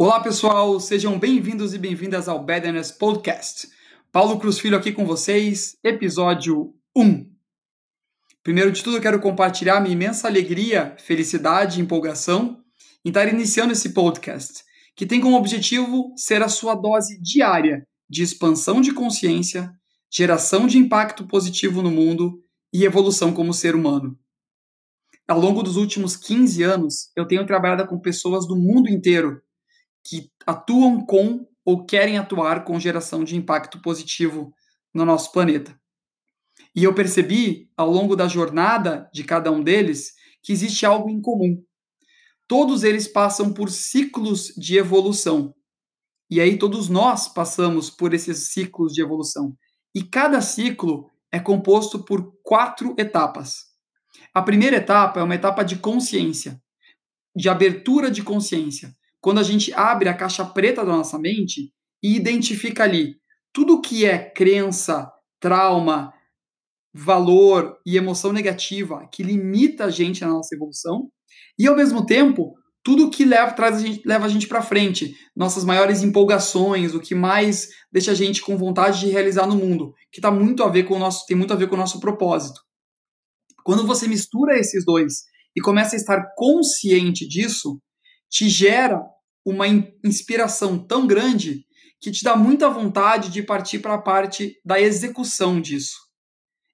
Olá, pessoal, sejam bem-vindos e bem-vindas ao Badness Podcast. Paulo Cruz Filho aqui com vocês, episódio 1. Primeiro de tudo, quero compartilhar minha imensa alegria, felicidade e empolgação em estar iniciando esse podcast, que tem como objetivo ser a sua dose diária de expansão de consciência, geração de impacto positivo no mundo e evolução como ser humano. Ao longo dos últimos 15 anos, eu tenho trabalhado com pessoas do mundo inteiro que atuam com ou querem atuar com geração de impacto positivo no nosso planeta. E eu percebi, ao longo da jornada de cada um deles, que existe algo em comum. Todos eles passam por ciclos de evolução. E aí todos nós passamos por esses ciclos de evolução. E cada ciclo é composto por quatro etapas. A primeira etapa é uma etapa de consciência, de abertura de consciência, quando a gente abre a caixa preta da nossa mente e identifica ali tudo que é crença, trauma, valor e emoção negativa que limita a gente na nossa evolução, e ao mesmo tempo, tudo que leva, traz a gente, leva a gente para frente, nossas maiores empolgações, o que mais deixa a gente com vontade de realizar no mundo, que tá muito a ver com o nosso, tem muito a ver com o nosso propósito. Quando você mistura esses dois e começa a estar consciente disso, te gera uma inspiração tão grande que te dá muita vontade de partir para a parte da execução disso.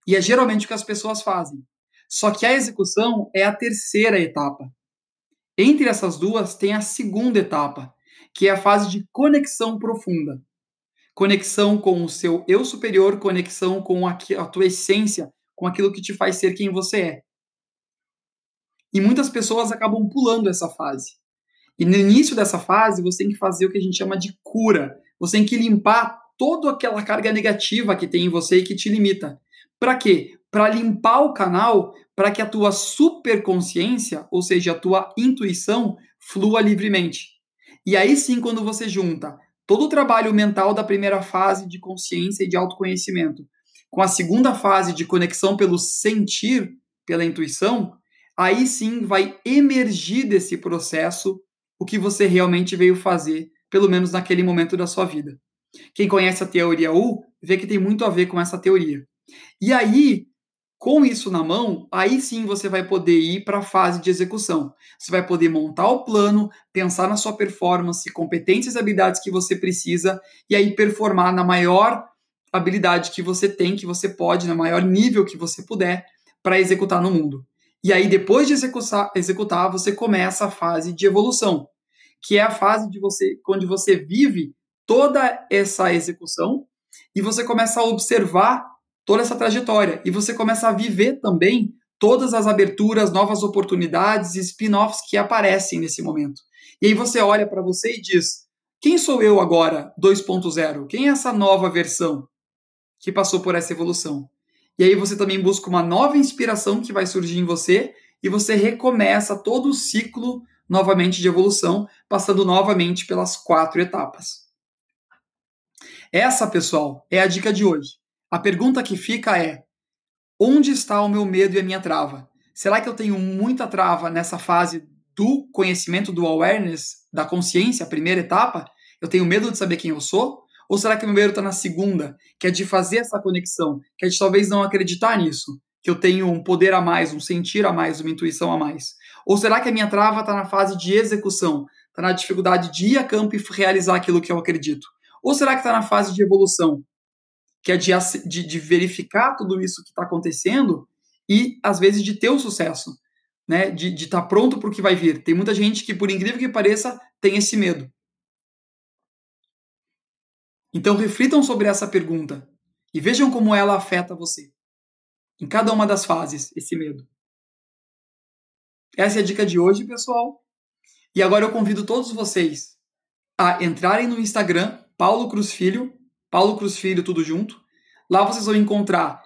E é geralmente o que as pessoas fazem. Só que a execução é a terceira etapa. Entre essas duas tem a segunda etapa, que é a fase de conexão profunda. Conexão com o seu eu superior, conexão com a, tua essência, com aquilo que te faz ser quem você é. E muitas pessoas acabam pulando essa fase. E no início dessa fase, você tem que fazer o que a gente chama de cura. Você tem que limpar toda aquela carga negativa que tem em você e que te limita. Para quê? Para limpar o canal, para que a tua superconsciência, ou seja, a tua intuição, flua livremente. E aí sim, quando você junta todo o trabalho mental da primeira fase de consciência e de autoconhecimento com a segunda fase de conexão pelo sentir, pela intuição, aí sim vai emergir desse processo o que você realmente veio fazer, pelo menos naquele momento da sua vida. Quem conhece a teoria U vê que tem muito a ver com essa teoria. E aí, com isso na mão, aí sim você vai poder ir para a fase de execução. Você vai poder montar o plano, pensar na sua performance, competências e habilidades que você precisa e aí performar na maior habilidade que você tem, que você pode, no maior nível que você puder, para executar no mundo. E aí, depois de executar, executar, você começa a fase de evolução, que é a fase de você, onde você vive toda essa execução e você começa a observar toda essa trajetória e você começa a viver também todas as aberturas, novas oportunidades e spin-offs que aparecem nesse momento. E aí você olha para você e diz: quem sou eu agora 2.0? Quem é essa nova versão que passou por essa evolução? E aí você também busca uma nova inspiração que vai surgir em você e você recomeça todo o ciclo novamente de evolução, passando novamente pelas quatro etapas. Essa, pessoal, é a dica de hoje. A pergunta que fica é: onde está o meu medo e a minha trava? Será que eu tenho muita trava nessa fase do conhecimento, do awareness, da consciência, a primeira etapa? Eu tenho medo de saber quem eu sou? Ou será que o meu medo está na segunda, que é de fazer essa conexão, que é de talvez não acreditar nisso, que eu tenho um poder a mais, um sentir a mais, uma intuição a mais? Ou será que a minha trava está na fase de execução, está na dificuldade de ir a campo e realizar aquilo que eu acredito? Ou será que está na fase de evolução, que é de, de, de verificar tudo isso que está acontecendo e, às vezes, de ter o sucesso, né? de estar tá pronto para o que vai vir? Tem muita gente que, por incrível que pareça, tem esse medo. Então reflitam sobre essa pergunta e vejam como ela afeta você. Em cada uma das fases, esse medo. Essa é a dica de hoje, pessoal. E agora eu convido todos vocês a entrarem no Instagram, Paulo Cruz Filho, Paulo Cruz Filho, tudo junto. Lá vocês vão encontrar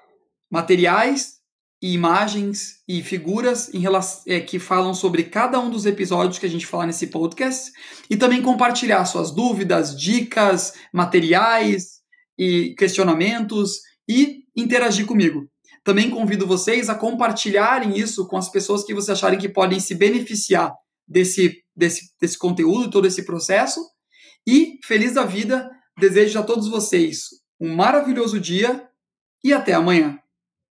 materiais e imagens e figuras relação, é, que falam sobre cada um dos episódios que a gente falar nesse podcast e também compartilhar suas dúvidas, dicas, materiais e questionamentos e interagir comigo. Também convido vocês a compartilharem isso com as pessoas que vocês acharem que podem se beneficiar desse, desse, desse conteúdo, todo esse processo. E feliz da vida, desejo a todos vocês um maravilhoso dia e até amanhã.